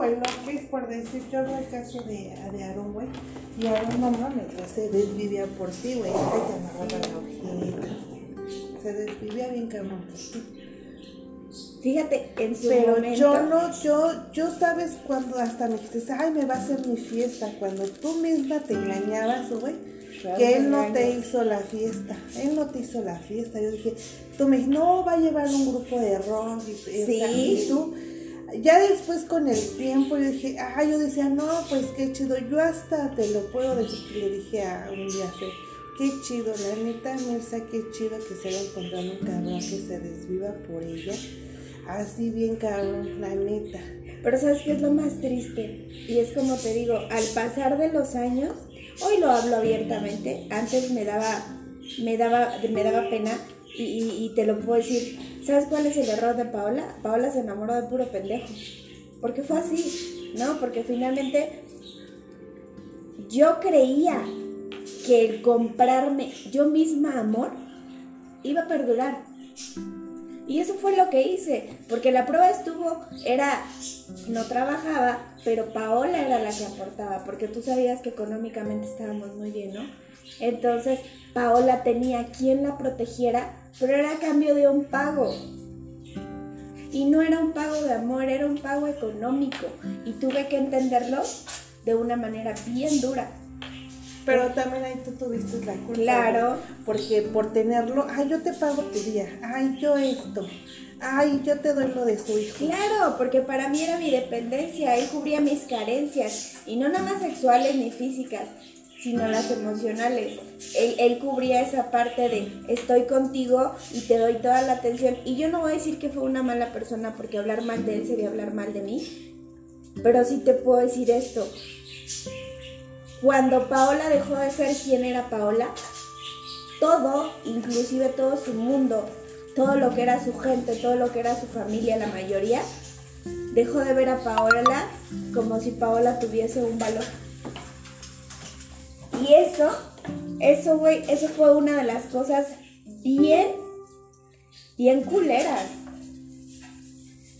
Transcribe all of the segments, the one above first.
que es por decir, yo veo el caso de, de Aaron, güey, y Aaron no mames, güey, se desvivía por ti, güey, te amarraba la hojita, se desvivía bien cabrón por ti. Fíjate, en su Pero momento. yo no, yo, yo sabes cuando hasta me dijiste, ay, me va a hacer mi fiesta, cuando tú misma te engañabas, güey, que él no te hizo la fiesta, él no te hizo la fiesta, yo dije, tú me dijiste, no, va a llevar un grupo de rock, y, y- Sí. y tú, ya después con el tiempo yo dije, ah, yo decía, no, pues qué chido, yo hasta te lo puedo decir, le dije a un Fer, qué chido, la neta, Mirza, qué chido que se haya encontrado un cabrón que se desviva por ella, así bien cabrón, la neta. Pero ¿sabes qué es lo más triste? Y es como te digo, al pasar de los años, hoy lo hablo abiertamente, antes me daba, me daba, me daba pena y te lo puedo decir. ¿Sabes cuál es el error de Paola? Paola se enamoró de puro pendejo. Porque fue así, ¿no? Porque finalmente yo creía que el comprarme yo misma amor iba a perdurar. Y eso fue lo que hice, porque la prueba estuvo, era, no trabajaba, pero Paola era la que aportaba, porque tú sabías que económicamente estábamos muy bien, ¿no? Entonces, Paola tenía quien la protegiera, pero era a cambio de un pago. Y no era un pago de amor, era un pago económico. Y tuve que entenderlo de una manera bien dura. Pero también ahí tú tuviste la culpa. Claro. Porque por tenerlo, ay, yo te pago tu día, ay, yo esto, ay, yo te doy lo de su hijo. Claro, porque para mí era mi dependencia, él cubría mis carencias, y no nada más sexuales ni físicas, sino las emocionales. Él, cubría esa parte de estoy contigo y te doy toda la atención. Y yo no voy a decir que fue una mala persona, porque hablar mal de él sería hablar mal de mí, pero sí te puedo decir esto. Cuando Paola dejó de ser quien era Paola, todo, inclusive todo su mundo, todo lo que era su gente, todo lo que era su familia, la mayoría, dejó de ver a Paola como si Paola tuviese un valor. Y eso, eso, güey, eso fue una de las cosas bien, bien culeras,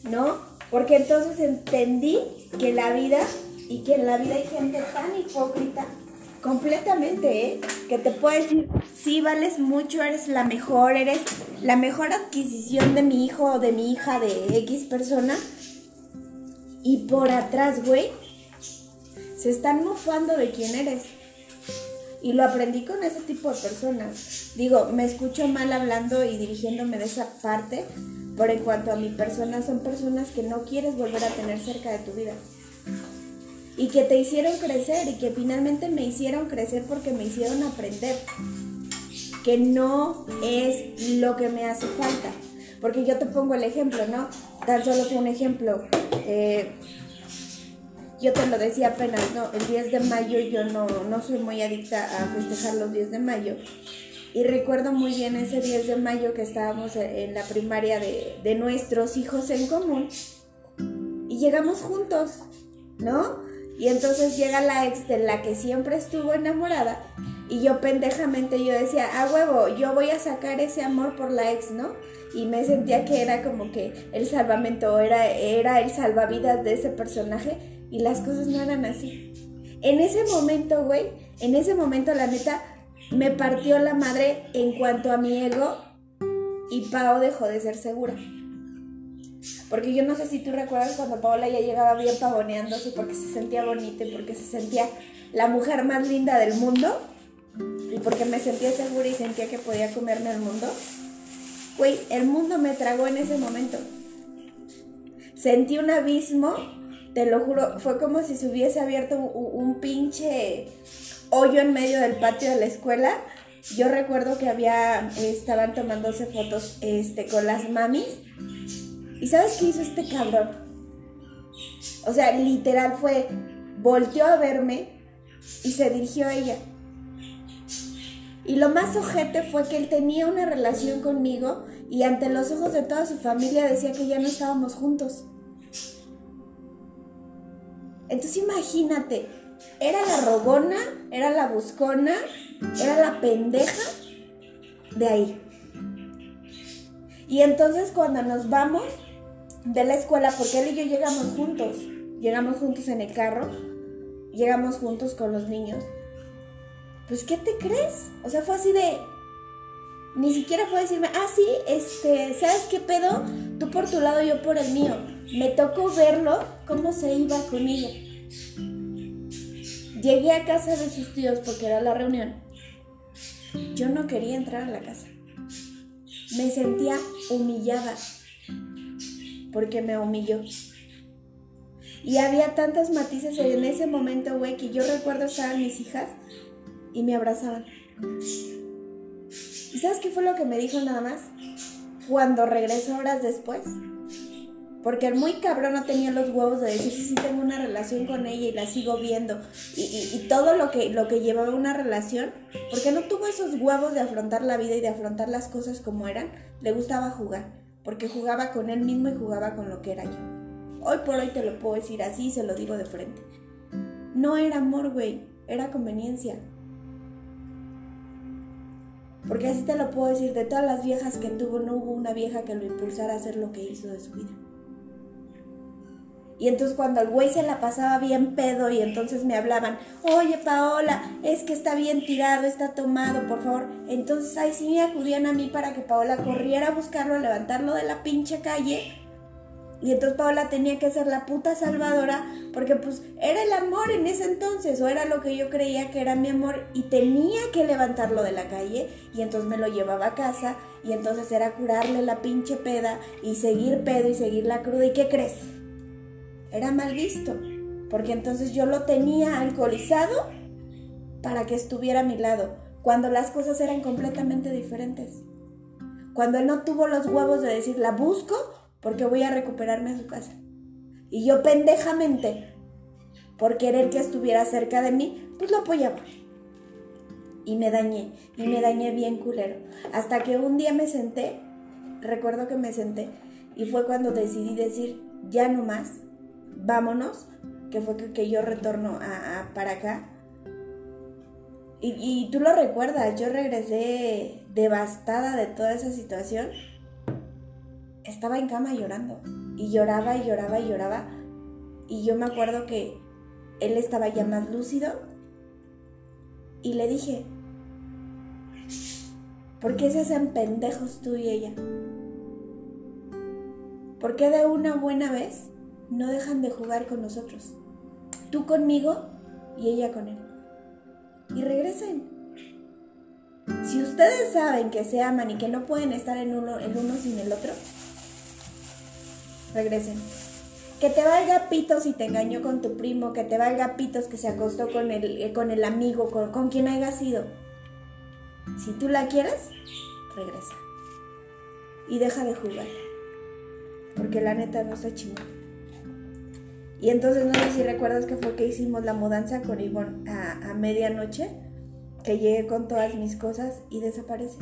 ¿no? Porque entonces entendí que la vida y que en la vida hay gente tan hipócrita, completamente, ¿eh? Que te puede decir, sí, vales mucho, eres la mejor, eres la mejor adquisición de mi hijo o de mi hija de X persona. Y por atrás, güey, se están mofando de quién eres. Y lo aprendí con ese tipo de personas. Digo, me escucho mal hablando y dirigiéndome de esa parte, pero en cuanto a mi persona, son personas que no quieres volver a tener cerca de tu vida. Y que te hicieron crecer y que finalmente me hicieron crecer porque me hicieron aprender. Que no es lo que me hace falta. Porque yo te pongo el ejemplo, ¿no? Tan solo fue un ejemplo. Eh, yo te lo decía apenas, ¿no? El 10 de mayo yo no, no soy muy adicta a festejar los 10 de mayo. Y recuerdo muy bien ese 10 de mayo que estábamos en la primaria de, de nuestros hijos en común. Y llegamos juntos, ¿no? Y entonces llega la ex de la que siempre estuvo enamorada. Y yo pendejamente yo decía, a huevo, yo voy a sacar ese amor por la ex, ¿no? Y me sentía que era como que el salvamento, era, era el salvavidas de ese personaje. Y las cosas no eran así. En ese momento, güey, en ese momento la neta me partió la madre en cuanto a mi ego y Pao dejó de ser segura. Porque yo no sé si tú recuerdas cuando Paola ya llegaba bien pavoneándose porque se sentía bonita y porque se sentía la mujer más linda del mundo y porque me sentía segura y sentía que podía comerme el mundo. Güey, el mundo me tragó en ese momento. Sentí un abismo, te lo juro, fue como si se hubiese abierto un, pinche hoyo en medio del patio de la escuela. Yo recuerdo que había, estaban tomándose fotos este, con las mamis ¿Y sabes qué hizo este cabrón? O sea, literal fue, volteó a verme y se dirigió a ella. Y lo más ojete fue que él tenía una relación conmigo y ante los ojos de toda su familia decía que ya no estábamos juntos. Entonces imagínate, era la rogona, era la buscona, era la pendeja de ahí. Y entonces cuando nos vamos de la escuela, porque él y yo llegamos juntos, llegamos juntos en el carro, llegamos juntos con los niños. Pues, ¿qué te crees? O sea, fue así de... Ni siquiera fue decirme, ah, sí, este, ¿sabes qué pedo? Tú por tu lado, yo por el mío. Me tocó verlo, cómo se iba con ella. Llegué a casa de sus tíos porque era la reunión. Yo no quería entrar a la casa. Me sentía humillada porque me humilló. Y había tantos matices en ese momento, güey, que yo recuerdo estar mis hijas y me abrazaban. ¿Y sabes qué fue lo que me dijo nada más? Cuando regresó horas después. Porque el muy cabrón no tenía los huevos de decir, sí, sí, tengo una relación con ella y la sigo viendo. Y, todo lo que, lo que llevaba una relación, porque no tuvo esos huevos de afrontar la vida y de afrontar las cosas como eran, le gustaba jugar. Porque jugaba con él mismo y jugaba con lo que era yo. Hoy por hoy te lo puedo decir así y se lo digo de frente. No era amor, güey, era conveniencia. Porque así te lo puedo decir, de todas las viejas que tuvo, no hubo una vieja que lo impulsara a hacer lo que hizo de su vida. Y entonces cuando el güey se la pasaba bien pedo y entonces me hablaban, oye Paola, es que está bien tirado, está tomado, por favor. Entonces ahí sí me acudían a mí para que Paola corriera a buscarlo, a levantarlo de la pinche calle. Y entonces Paola tenía que ser la puta salvadora porque pues era el amor en ese entonces o era lo que yo creía que era mi amor y tenía que levantarlo de la calle y entonces me lo llevaba a casa y entonces era curarle la pinche peda y seguir pedo y seguir la cruda. ¿Y qué crees? Era mal visto, porque entonces yo lo tenía alcoholizado para que estuviera a mi lado, cuando las cosas eran completamente diferentes. Cuando él no tuvo los huevos de decir, la busco porque voy a recuperarme a su casa. Y yo pendejamente, por querer que estuviera cerca de mí, pues lo apoyaba. Y me dañé, y me dañé bien culero. Hasta que un día me senté, recuerdo que me senté, y fue cuando decidí decir, ya no más, vámonos, que fue que, yo retorno a, para acá. Y, y, tú lo recuerdas, yo regresé devastada de toda esa situación. Estaba en cama llorando. Y lloraba y lloraba y lloraba. Y yo me acuerdo que él estaba ya más lúcido. Y le dije, ¿por qué se hacen pendejos tú y ella? ¿Por qué de una buena vez no dejan de jugar con nosotros. Tú conmigo y ella con él. Y regresen. Si ustedes saben que se aman y que no pueden estar en uno, en uno sin el otro, regresen. Que te valga pitos si te engañó con tu primo, que te valga pitos que se acostó con el, eh, con el amigo, con, con quien haya sido. Si tú la quieres, regresa. Y deja de jugar. Porque la neta no está chingón. Y entonces no sé si recuerdas que fue que hicimos la mudanza con Ivonne a, medianoche, que llegué con todas mis cosas y desaparecí.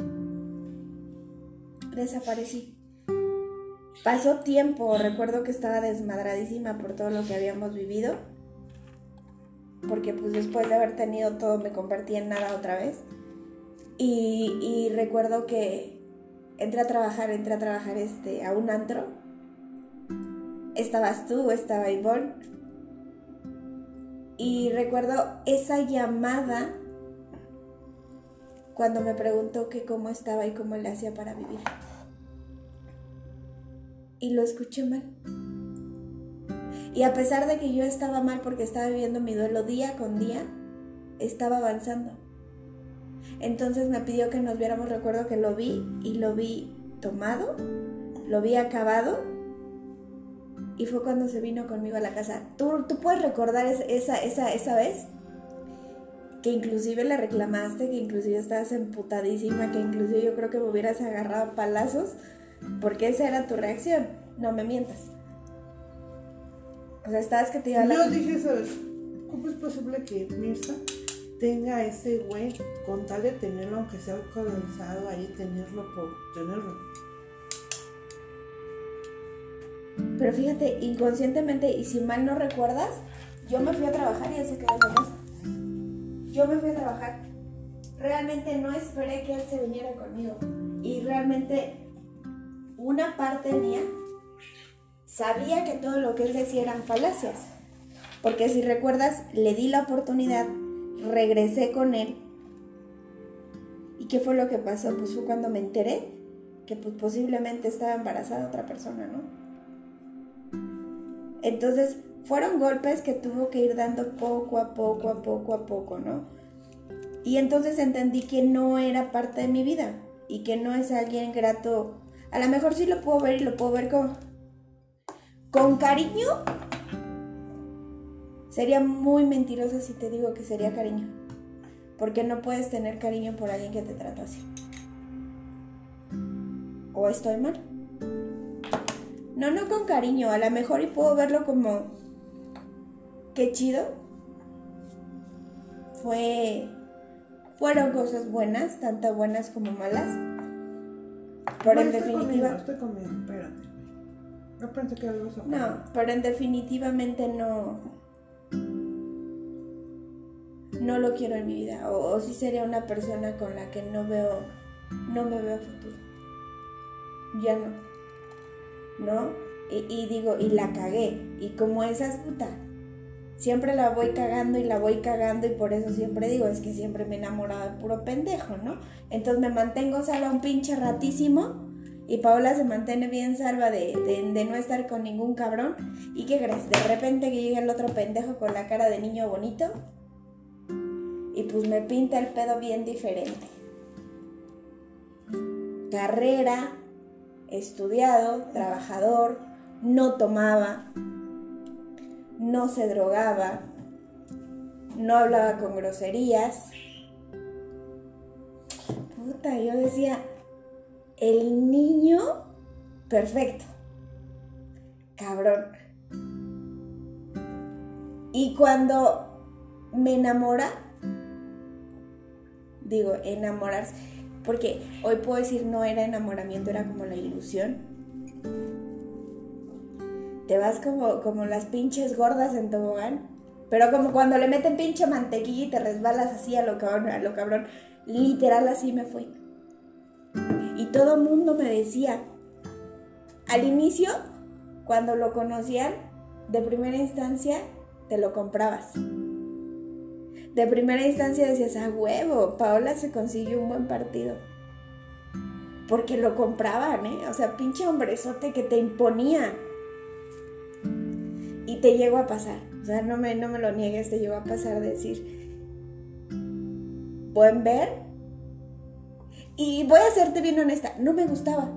Desaparecí. Pasó tiempo, recuerdo que estaba desmadradísima por todo lo que habíamos vivido, porque pues después de haber tenido todo me convertí en nada otra vez. Y, y recuerdo que entré a trabajar, entré a trabajar este, a un antro estabas tú, estaba Ivonne. Y recuerdo esa llamada cuando me preguntó que cómo estaba y cómo le hacía para vivir. Y lo escuché mal. Y a pesar de que yo estaba mal porque estaba viviendo mi duelo día con día, estaba avanzando. Entonces me pidió que nos viéramos, recuerdo que lo vi y lo vi tomado, lo vi acabado y fue cuando se vino conmigo a la casa. ¿Tú, tú puedes recordar esa, esa, esa vez? Que inclusive le reclamaste, que inclusive estabas emputadísima, que inclusive yo creo que me hubieras agarrado palazos, porque esa era tu reacción. No me mientas. O sea, estabas que te iba a la... Yo dije, ¿sabes? ¿Cómo es posible que Mirza tenga ese güey con tal de tenerlo, aunque sea alcoholizado ahí, tenerlo por tenerlo? Pero fíjate, inconscientemente, y si mal no recuerdas, yo me fui a trabajar y él se quedó casa. Yo me fui a trabajar. Realmente no esperé que él se viniera conmigo. Y realmente una parte mía sabía que todo lo que él decía eran falacias. Porque si recuerdas, le di la oportunidad, regresé con él. ¿Y qué fue lo que pasó? Pues fue cuando me enteré que pues, posiblemente estaba embarazada otra persona, ¿no? Entonces, fueron golpes que tuvo que ir dando poco a poco, a poco a poco, ¿no? Y entonces entendí que no era parte de mi vida y que no es alguien grato. A lo mejor sí lo puedo ver y lo puedo ver con, con cariño. Sería muy mentirosa si te digo que sería cariño. Porque no puedes tener cariño por alguien que te trata así. ¿O estoy mal? No, no con cariño. A lo mejor y puedo verlo como... Qué chido. Fue... Fueron cosas buenas, tanto buenas como malas. Pero en definitiva... estoy comiendo, espérate. No pensé que algo No, pero en definitivamente no. No lo quiero en mi vida. O, o sí sería una persona con la que no veo. No me veo futuro. Ya no. ¿No? Y, digo, y la cagué. Y como esas puta. Siempre la voy cagando y la voy cagando y por eso siempre digo, es que siempre me he enamorado de puro pendejo, ¿no? Entonces me mantengo salva un pinche ratísimo y Paola se mantiene bien salva de, no estar con ningún cabrón. ¿Y qué crees? De repente que llega el otro pendejo con la cara de niño bonito. Y pues me pinta el pedo bien diferente. Carrera, estudiado, trabajador, no tomaba, no se drogaba, no hablaba con groserías. Puta, yo decía, el niño perfecto. Cabrón. Y cuando me enamora, digo, enamorarse, porque hoy puedo decir no era enamoramiento, era como la ilusión. Te vas como, como las pinches gordas en tobogán, pero como cuando le meten pinche mantequilla y te resbalas así a lo cabrón, a lo cabrón. Literal así me fui. Y todo mundo me decía, al inicio, cuando lo conocían, de primera instancia, te lo comprabas. De primera instancia decías, a huevo, Paola se consiguió un buen partido. Porque lo compraban, ¿eh? O sea, pinche hombrezote que te imponía. Y te llegó a pasar. O sea, no me, no me lo niegues, te llegó a pasar decir, pueden ver y voy a serte bien honesta, no me gustaba.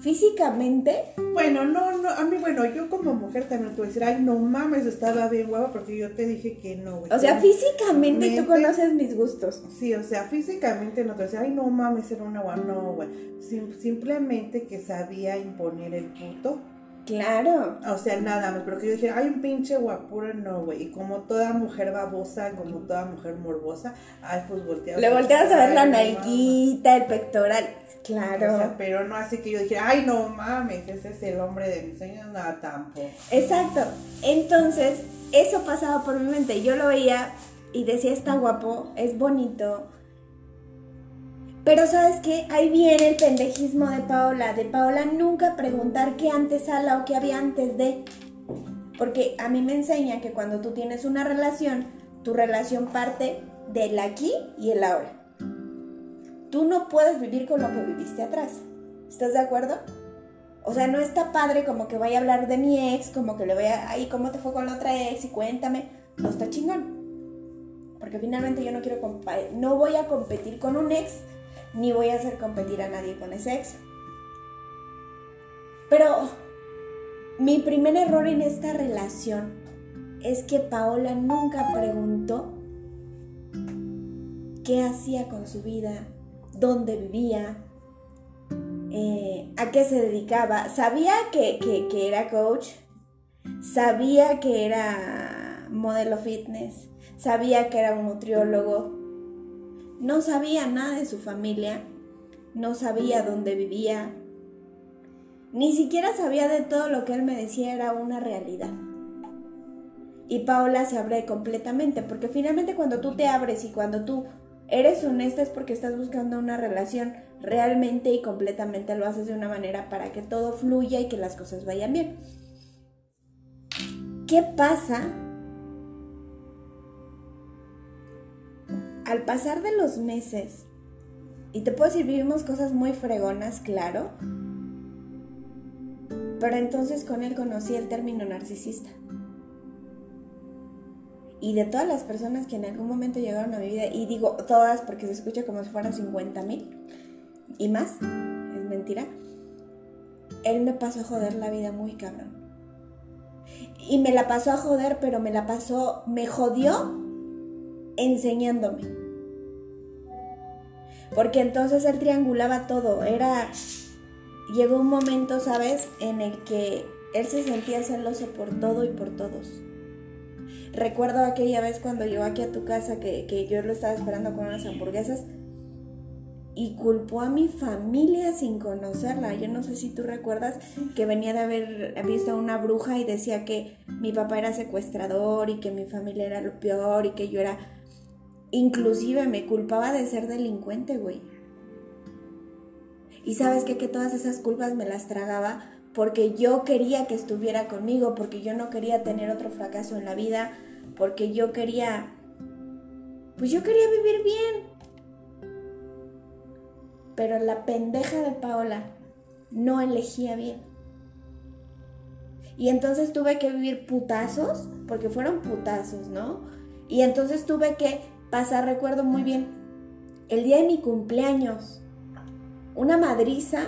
Físicamente. Bueno, no, no, a mí, bueno, yo como mujer también te voy a decir, ay, no mames, estaba bien guapa porque yo te dije que no, güey. O sea, físicamente tú conoces mis gustos. Sí, o sea, físicamente no te decía, ay, no mames, era una guapa, no, güey. simplemente que sabía imponer el puto Claro. O sea, nada más, pero que yo dije, hay un pinche guapura, no, güey. Y como toda mujer babosa, como toda mujer morbosa, ay, pues volteas. Le volteas a ver la nalguita, el pectoral. Claro. O sea, pero no así que yo dije, ay, no mames, ese es el hombre de mis sueños, nada tampoco. Exacto. Entonces, eso pasaba por mi mente. Yo lo veía y decía, está guapo, es bonito, pero sabes qué, ahí viene el pendejismo de Paola, de Paola nunca preguntar qué antes ala o qué había antes de. Porque a mí me enseña que cuando tú tienes una relación, tu relación parte del aquí y el ahora. Tú no puedes vivir con lo que viviste atrás. ¿Estás de acuerdo? O sea, no está padre como que vaya a hablar de mi ex, como que le vaya, ay, ¿cómo te fue con la otra ex? Y cuéntame. No está chingón. Porque finalmente yo no quiero, no voy a competir con un ex ni voy a hacer competir a nadie con ese ex. Pero mi primer error en esta relación es que Paola nunca preguntó qué hacía con su vida, dónde vivía, eh, a qué se dedicaba. Sabía que, que era coach, sabía que era modelo fitness, sabía que era un nutriólogo, no sabía nada de su familia, no sabía dónde vivía, ni siquiera sabía de todo lo que él me decía era una realidad. Y Paola se abre completamente, porque finalmente cuando tú te abres y cuando tú eres honesta es porque estás buscando una relación realmente y completamente lo haces de una manera para que todo fluya y que las cosas vayan bien. ¿Qué pasa al pasar de los meses? Y te puedo decir, vivimos cosas muy fregonas, claro. Pero entonces con él conocí el término narcisista. Y de todas las personas que en algún momento llegaron a mi vida, y digo todas porque se escucha como si fueran 50 mil y más, es mentira, él me pasó a joder la vida muy cabrón. Y me la pasó a joder, pero me la pasó, me jodió enseñándome. Porque entonces él triangulaba todo. Era. Llegó un momento, ¿sabes?, en el que él se sentía celoso por todo y por todos. Recuerdo aquella vez cuando llegó aquí a tu casa que, que yo lo estaba esperando con unas hamburguesas y culpó a mi familia sin conocerla. Yo no sé si tú recuerdas que venía de haber visto a una bruja y decía que mi papá era secuestrador y que mi familia era lo peor y que yo era... Inclusive me culpaba de ser delincuente, güey. Y sabes qué? que todas esas culpas me las tragaba porque yo quería que estuviera conmigo, porque yo no quería tener otro fracaso en la vida, porque yo quería... Pues yo quería vivir bien, pero la pendeja de Paola no elegía bien. Y entonces tuve que vivir putazos, porque fueron putazos, ¿no? Y entonces tuve que pasar, recuerdo muy bien, el día de mi cumpleaños, una madriza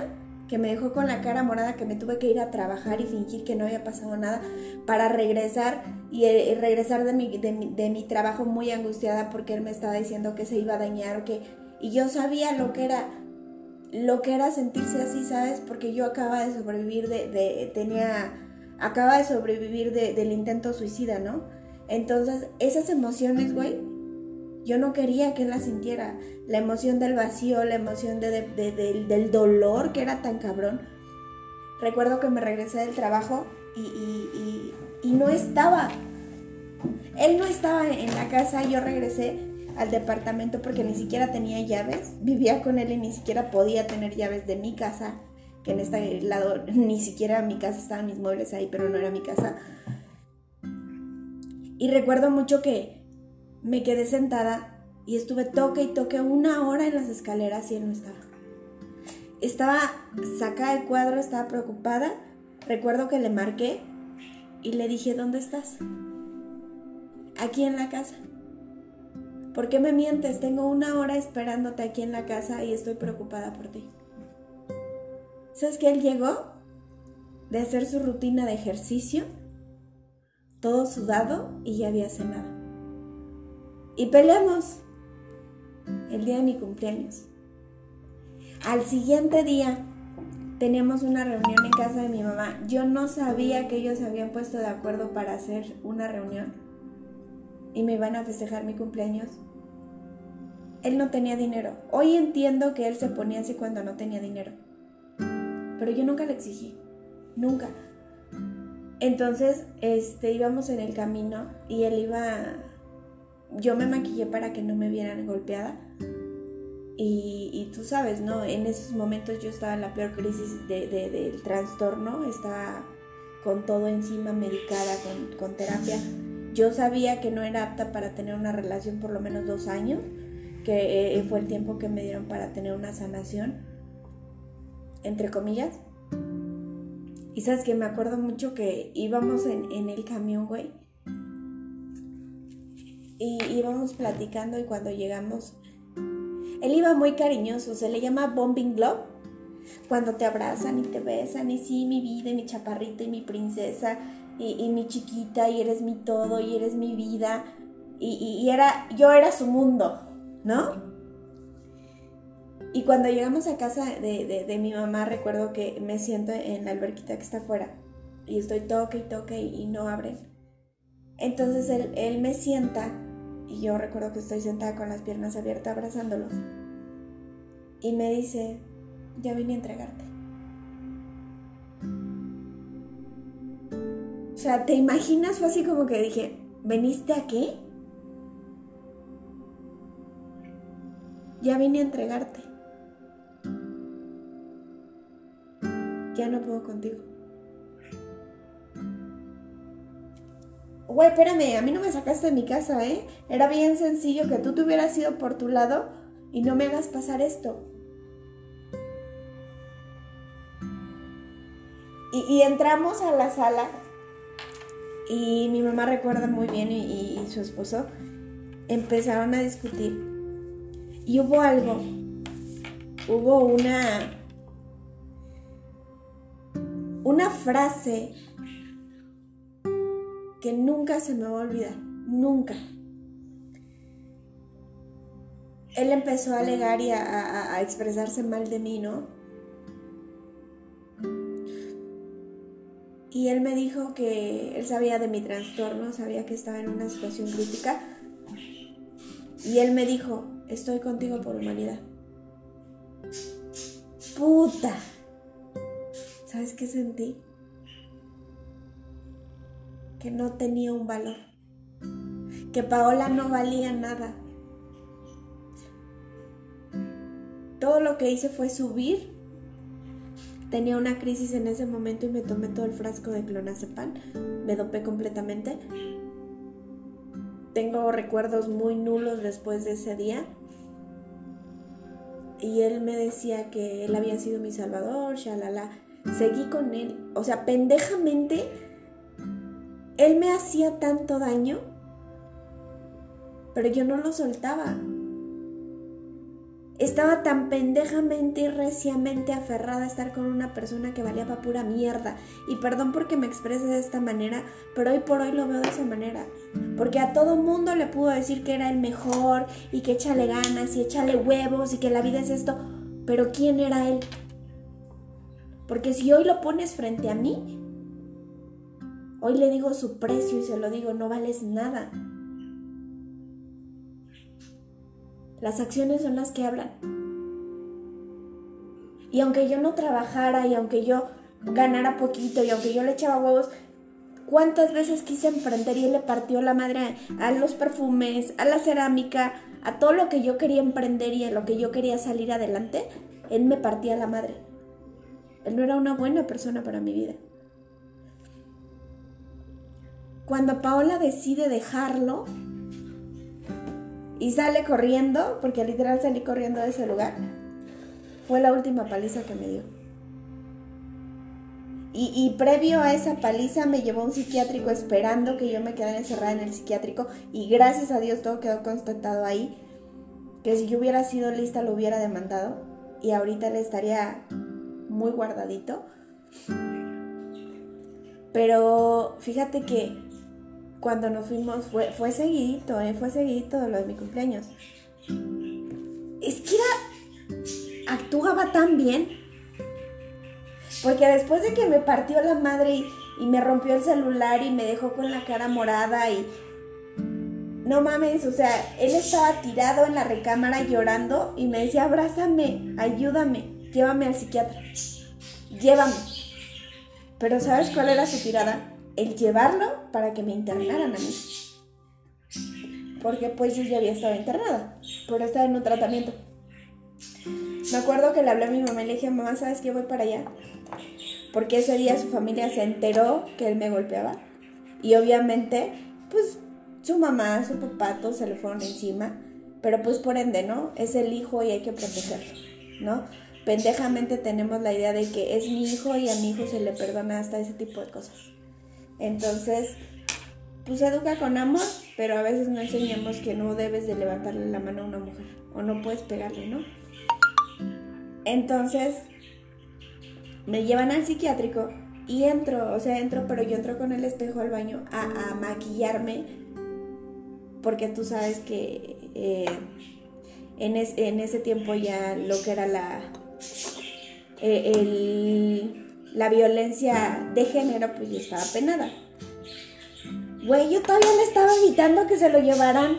que me dejó con la cara morada, que me tuve que ir a trabajar y fingir que no había pasado nada para regresar y, eh, regresar de mi, de, de mi trabajo muy angustiada porque él me estaba diciendo que se iba a dañar o que... Y yo sabía lo que era lo que era sentirse así, ¿sabes? Porque yo acaba de sobrevivir de, tenía, acaba de sobrevivir del intento suicida, ¿no? Entonces, esas emociones, güey, yo no quería que él las sintiera. La emoción del vacío, la emoción del dolor que era tan cabrón. Recuerdo que me regresé del trabajo y, y no estaba. Él no estaba en la casa, yo regresé al departamento porque ni siquiera tenía llaves. Vivía con él y ni siquiera podía tener llaves de mi casa, que en este lado ni siquiera mi casa estaban mis muebles ahí, pero no era mi casa. Y recuerdo mucho que me quedé sentada y estuve toque y toque una hora en las escaleras y él no estaba. Estaba sacada del cuadro, estaba preocupada. Recuerdo que le marqué y le dije, ¿dónde estás? Aquí en la casa. ¿Por qué me mientes? Tengo una hora esperándote aquí en la casa y estoy preocupada por ti. ¿Sabes que él llegó de hacer su rutina de ejercicio, todo sudado y ya había cenado? Y peleamos el día de mi cumpleaños. Al siguiente día teníamos una reunión en casa de mi mamá. Yo no sabía que ellos se habían puesto de acuerdo para hacer una reunión y me iban a festejar mi cumpleaños él no tenía dinero. Hoy entiendo que él se ponía así cuando no tenía dinero. Pero yo nunca le exigí. Nunca. Entonces, este, íbamos en el camino y él iba... Yo me maquillé para que no me vieran golpeada. Y, tú sabes, ¿no? En esos momentos yo estaba en la peor crisis del trastorno. Estaba con todo encima, medicada, con, con terapia. Yo sabía que no era apta para tener una relación por lo menos dos años que eh, fue el tiempo que me dieron para tener una sanación, entre comillas. Y sabes que me acuerdo mucho que íbamos en, el camión, güey. Y íbamos platicando y cuando llegamos, él iba muy cariñoso, se le llama Bombing Glove. Cuando te abrazan y te besan, y sí, mi vida, y mi chaparrita, y mi princesa, y, mi chiquita, y eres mi todo, y eres mi vida. Y, y, era, yo era su mundo, ¿no? Y cuando llegamos a casa de, mi mamá, recuerdo que me siento en la alberquita que está afuera y estoy toque y toque y no abren. Entonces él, él me sienta y yo recuerdo que estoy sentada con las piernas abiertas abrazándolos. Y me dice, ya vine a entregarte. O sea, ¿te imaginas? Fue así como que dije, ¿veniste aquí? Ya vine a entregarte. Ya no puedo contigo. Güey, espérame, a mí no me sacaste de mi casa, ¿eh? Era bien sencillo que tú te hubieras ido por tu lado y no me hagas pasar esto. Y, entramos a la sala y mi mamá recuerda muy bien y, su esposo empezaron a discutir. Y hubo algo, hubo una, una frase que nunca se me va a olvidar, nunca. Él empezó a alegar y a, expresarse mal de mí, ¿no? Y él me dijo que él sabía de mi trastorno, sabía que estaba en una situación crítica. Y él me dijo, estoy contigo por humanidad. Puta. ¿Sabes qué sentí? Que no tenía un valor, que Paola no valía nada. Todo lo que hice fue subir. Tenía una crisis en ese momento y me tomé todo el frasco de clonazepam. Me dopé completamente. Tengo recuerdos muy nulos después de ese día. Y él me decía que él había sido mi salvador, shalala. Seguí con él. O sea, pendejamente él me hacía tanto daño, pero yo no lo soltaba. Estaba tan pendejamente y reciamente aferrada a estar con una persona que valía para pura mierda. Y perdón porque me exprese de esta manera, pero hoy por hoy lo veo de esa manera. Porque a todo mundo le pudo decir que era el mejor y que échale ganas y échale huevos y que la vida es esto. Pero ¿quién era él? Porque si hoy lo pones frente a mí, Hoy le digo su precio y se lo digo, no vales nada. Las acciones son las que hablan. Y aunque yo no trabajara y aunque yo ganara poquito y aunque yo le echaba huevos, ¿cuántas veces quise emprender y él le partió la madre a los perfumes, a la cerámica, a todo lo que yo quería emprender y a lo que yo quería salir adelante? Él me partía la madre. Él no era una buena persona para mi vida. Cuando Paola decide dejarlo y sale corriendo, porque literal salí corriendo de ese lugar, fue la última paliza que me dio. Y, previo a esa paliza me llevó un psiquiátrico esperando que yo me quedara encerrada en el psiquiátrico y gracias a Dios todo quedó constatado ahí, que si yo hubiera sido lista lo hubiera demandado y ahorita le estaría muy guardadito. Pero fíjate que cuando nos fuimos, fue, fue seguidito, ¿eh? fue seguidito de lo de mi cumpleaños. Es era, actuaba tan bien. Porque después de que me partió la madre y, y me rompió el celular y me dejó con la cara morada y... No mames, o sea, él estaba tirado en la recámara llorando y me decía, abrázame, ayúdame, llévame al psiquiatra, llévame. Pero ¿sabes cuál era su tirada? El llevarlo para que me internaran a mí. Porque pues yo ya había estado internada, pero estaba en un tratamiento. Me acuerdo que le hablé a mi mamá y le dije, mamá, ¿sabes que voy para allá? Porque ese día su familia se enteró que él me golpeaba. Y obviamente, pues su mamá, su papá, todos se le fueron encima. Pero pues por ende, ¿no? Es el hijo y hay que protegerlo, ¿no? Pendejamente tenemos la idea de que es mi hijo y a mi hijo se le perdona hasta ese tipo de cosas. Entonces, pues educa con amor, pero a veces no enseñamos que no debes de levantarle la mano a una mujer o no puedes pegarle, ¿no? Entonces, me llevan al psiquiátrico y entro, o sea, entro, pero yo entro con el espejo al baño a, maquillarme, porque tú sabes que eh, en, en, ese tiempo ya lo que era la... Eh, el, la violencia de género, pues yo estaba penada. Güey, yo todavía le estaba evitando que se lo llevaran.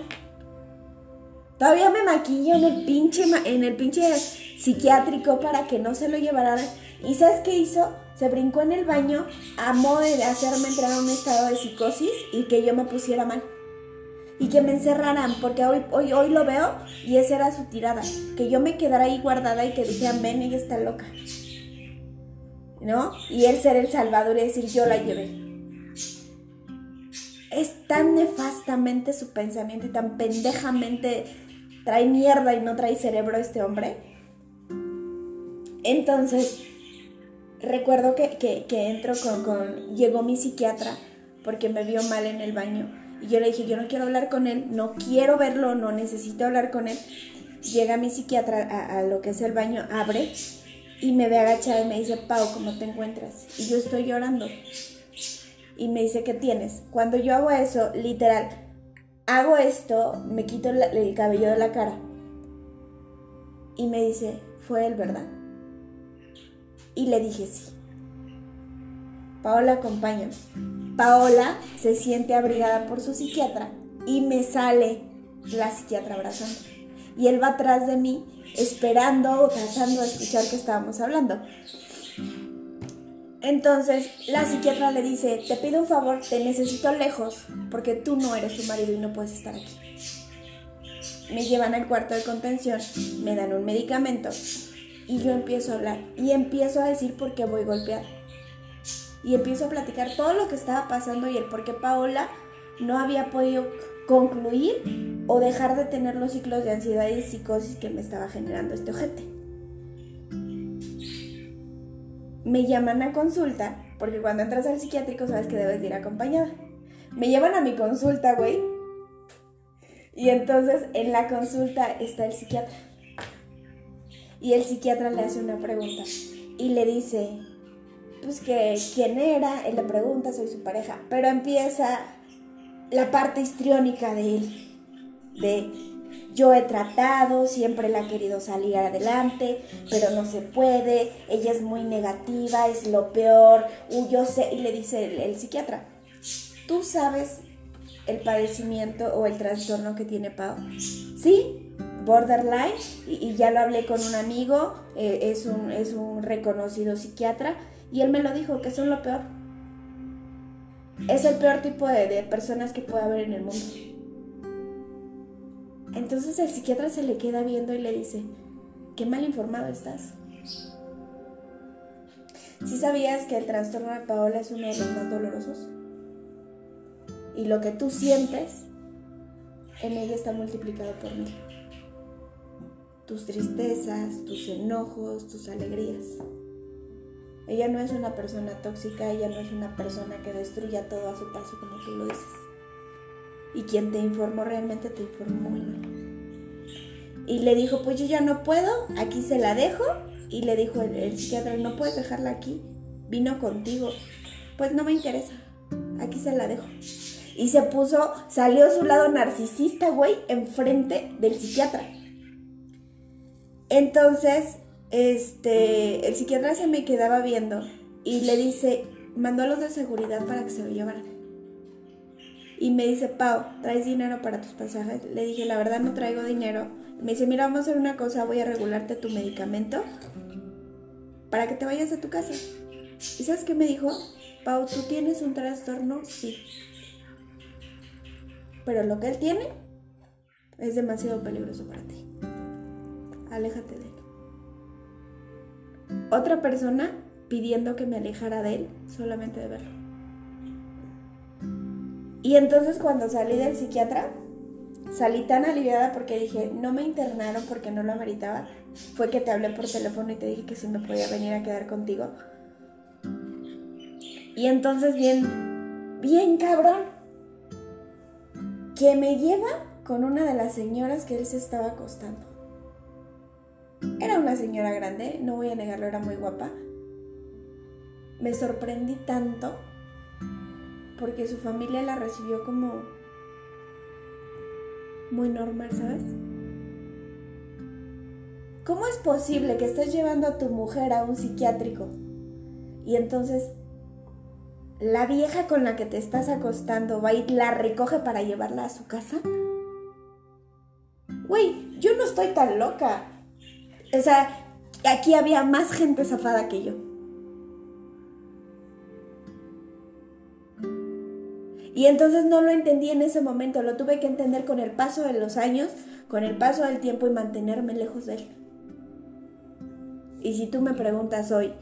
Todavía me maquillo en el pinche, en el pinche psiquiátrico para que no se lo llevaran. ¿Y sabes qué hizo? Se brincó en el baño a modo de hacerme entrar a un estado de psicosis y que yo me pusiera mal. Y que me encerraran, porque hoy, hoy, hoy lo veo y esa era su tirada. Que yo me quedara ahí guardada y que dijeran, ven, ella está loca. ¿No? Y él ser el salvador y decir yo la llevé. Es tan nefastamente su pensamiento y tan pendejamente trae mierda y no trae cerebro este hombre. Entonces, recuerdo que, que, entro con, con, Llegó mi psiquiatra porque me vio mal en el baño. Y yo le dije, yo no quiero hablar con él, no quiero verlo, no necesito hablar con él. Llega mi psiquiatra a, a lo que es el baño, abre y me ve agachada y me dice, Pau, ¿cómo te encuentras? Y yo estoy llorando. Y me dice, ¿qué tienes? Cuando yo hago eso, literal, hago esto, me quito el cabello de la cara. Y me dice, fue él, ¿verdad? Y le dije, sí. Paola, acompáñame. Paola se siente abrigada por su psiquiatra y me sale la psiquiatra abrazando. Y él va atrás de mí esperando o tratando de escuchar que estábamos hablando. Entonces la psiquiatra le dice, te pido un favor, te necesito lejos porque tú no eres su marido y no puedes estar aquí. Me llevan al cuarto de contención, me dan un medicamento y yo empiezo a hablar y empiezo a decir por qué voy golpeada. Y empiezo a platicar todo lo que estaba pasando y el por qué Paola no había podido concluir o dejar de tener los ciclos de ansiedad y psicosis que me estaba generando este ojete. Me llaman a consulta, porque cuando entras al psiquiátrico sabes que debes ir acompañada. Me llevan a mi consulta, güey. Y entonces en la consulta está el psiquiatra. Y el psiquiatra le hace una pregunta y le dice, pues que quién era, él le pregunta, soy su pareja, pero empieza la parte histriónica de él de yo he tratado, siempre la he querido salir adelante, pero no se puede, ella es muy negativa, es lo peor, yo sé, y le dice el, psiquiatra, tú sabes el padecimiento o el trastorno que tiene Pau. Sí, borderline, y, ya lo hablé con un amigo, eh, es, un, es un reconocido psiquiatra, y él me lo dijo, que son lo peor. Es el peor tipo de, de personas que puede haber en el mundo. Entonces el psiquiatra se le queda viendo y le dice, qué mal informado estás. ¿Sí sabías que el trastorno de Paola es uno de los más dolorosos? Y lo que tú sientes en ella está multiplicado por mil. Tus tristezas, tus enojos, tus alegrías. Ella no es una persona tóxica, ella no es una persona que destruya todo a su paso como tú lo dices. Y quien te informó realmente te informó muy mal. Y le dijo, pues yo ya no puedo, aquí se la dejo. Y le dijo el, psiquiatra, no puedes dejarla aquí, vino contigo. Pues no me interesa, aquí se la dejo. Y se puso, salió su lado narcisista, güey, enfrente del psiquiatra. Entonces, este, el psiquiatra se me quedaba viendo y le dice, mandó a los de seguridad para que se lo llevaran. Y me dice, Pau, ¿traes dinero para tus pasajes? Le dije, la verdad no traigo dinero. Me dice, mira, vamos a hacer una cosa, voy a regularte tu medicamento para que te vayas a tu casa. ¿Y sabes qué me dijo? Pau, ¿tú tienes un trastorno? Sí. Pero lo que él tiene es demasiado peligroso para ti. Aléjate de él. Otra persona pidiendo que me alejara de él solamente de verlo. Y entonces cuando salí del psiquiatra, salí tan aliviada porque dije, no me internaron porque no lo ameritaba. Fue que te hablé por teléfono y te dije que si me podía venir a quedar contigo. Y entonces bien, bien cabrón, que me lleva con una de las señoras que él se estaba acostando. Era una señora grande, no voy a negarlo, era muy guapa. Me sorprendí tanto porque su familia la recibió como muy normal, ¿sabes? ¿Cómo es posible que estés llevando a tu mujer a un psiquiátrico y entonces la vieja con la que te estás acostando va y la recoge para llevarla a su casa? Güey, yo no estoy tan loca. O sea, aquí había más gente zafada que yo. Y entonces no lo entendí en ese momento, lo tuve que entender con el paso de los años, con el paso del tiempo y mantenerme lejos de él. Y si tú me preguntas hoy,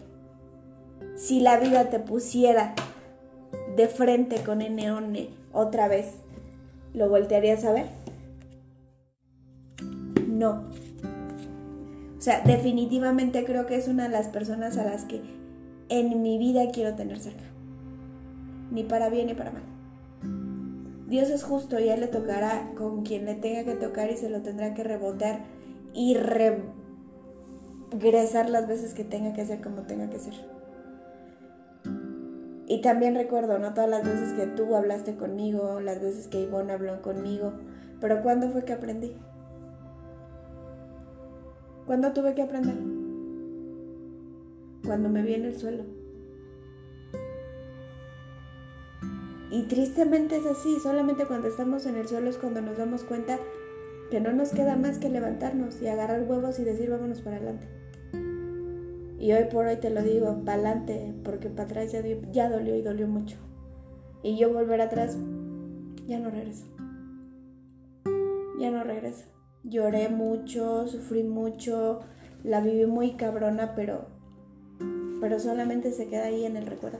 si la vida te pusiera de frente con N otra vez, ¿lo voltearías a ver? No. Sea, definitivamente creo que es una de las personas a las que en mi vida quiero tener cerca. Ni para bien ni para mal. Dios es justo y él le tocará con quien le tenga que tocar y se lo tendrá que rebotear y regresar las veces que tenga que ser como tenga que ser. Y también recuerdo, ¿no? Todas las veces que tú hablaste conmigo, las veces que Ivonne habló conmigo, pero ¿cuándo fue que aprendí? ¿Cuándo tuve que aprender? Cuando me vi en el suelo. Y tristemente es así, solamente cuando estamos en el suelo es cuando nos damos cuenta que no nos queda más que levantarnos y agarrar huevos y decir vámonos para adelante. Y hoy por hoy te lo digo, para adelante, porque para atrás ya, ya dolió y dolió mucho. Y yo volver atrás, ya no regreso. Ya no regreso. Lloré mucho, sufrí mucho, la viví muy cabrona, pero, pero solamente se queda ahí en el recuerdo.